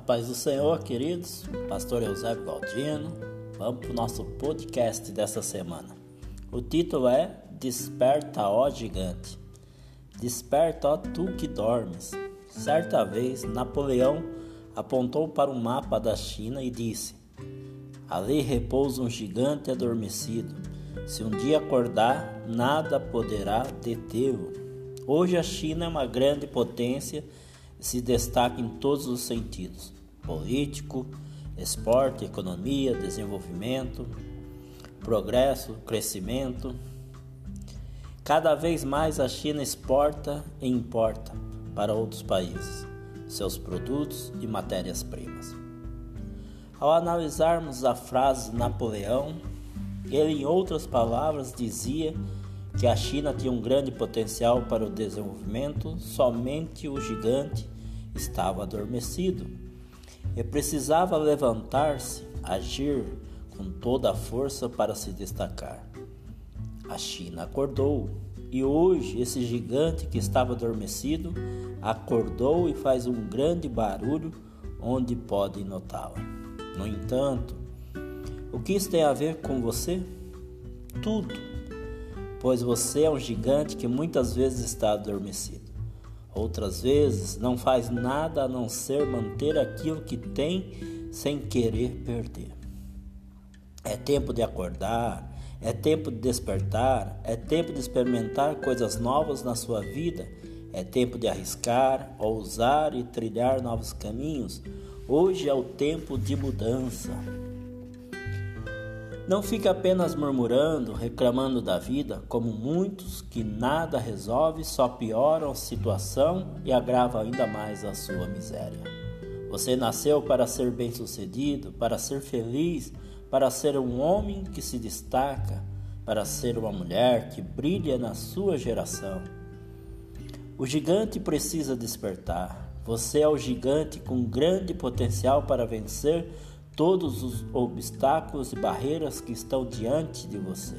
paz do Senhor, queridos. Pastor Eusébio Galdino. Vamos para o nosso podcast dessa semana. O título é Desperta, ó gigante. Desperta, ó tu que dormes. Certa vez, Napoleão apontou para um mapa da China e disse: Ali repousa um gigante adormecido. Se um dia acordar, nada poderá detê-lo. Hoje a China é uma grande potência se destaca em todos os sentidos: político, esporte, economia, desenvolvimento, progresso, crescimento. Cada vez mais a China exporta e importa para outros países seus produtos e matérias-primas. Ao analisarmos a frase Napoleão, ele, em outras palavras, dizia que a China tinha um grande potencial para o desenvolvimento, somente o gigante estava adormecido e precisava levantar-se, agir com toda a força para se destacar. A China acordou e hoje esse gigante que estava adormecido acordou e faz um grande barulho onde podem notá-la. No entanto, o que isso tem a ver com você? Tudo, pois você é um gigante que muitas vezes está adormecido. Outras vezes não faz nada a não ser manter aquilo que tem sem querer perder. É tempo de acordar, é tempo de despertar, é tempo de experimentar coisas novas na sua vida, é tempo de arriscar, ousar e trilhar novos caminhos. Hoje é o tempo de mudança. Não fique apenas murmurando, reclamando da vida, como muitos que nada resolve, só pioram a situação e agravam ainda mais a sua miséria. Você nasceu para ser bem-sucedido, para ser feliz, para ser um homem que se destaca, para ser uma mulher que brilha na sua geração. O gigante precisa despertar. Você é o gigante com grande potencial para vencer todos os obstáculos e barreiras que estão diante de você.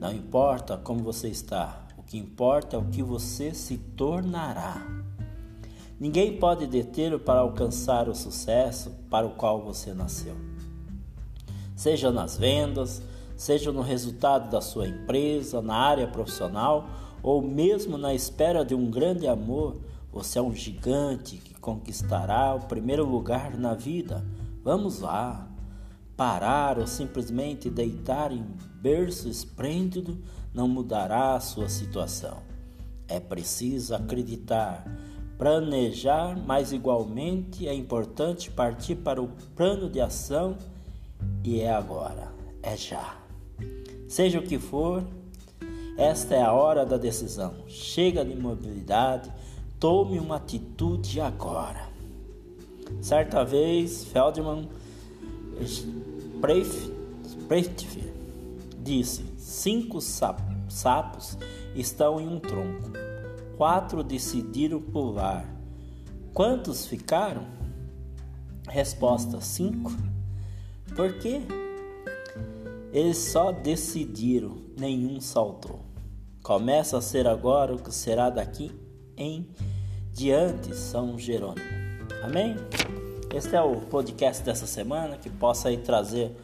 Não importa como você está, o que importa é o que você se tornará. Ninguém pode detê-lo para alcançar o sucesso para o qual você nasceu. Seja nas vendas, seja no resultado da sua empresa, na área profissional ou mesmo na espera de um grande amor, você é um gigante que conquistará o primeiro lugar na vida Vamos lá. Parar ou simplesmente deitar em berço esplêndido não mudará a sua situação. É preciso acreditar, planejar, mas igualmente é importante partir para o plano de ação e é agora, é já. Seja o que for, esta é a hora da decisão. Chega de imobilidade, tome uma atitude agora. Certa vez, Feldman Sprechtf disse: cinco sapos estão em um tronco, quatro decidiram pular. Quantos ficaram? Resposta: cinco. Por quê? Eles só decidiram, nenhum saltou. Começa a ser agora o que será daqui em diante, São Jerônimo. Amém? Este é o podcast dessa semana que possa aí trazer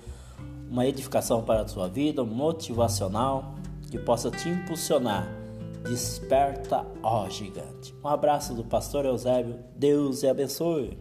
uma edificação para a sua vida, um motivacional, que possa te impulsionar. Desperta, ó gigante. Um abraço do pastor Eusébio. Deus te abençoe.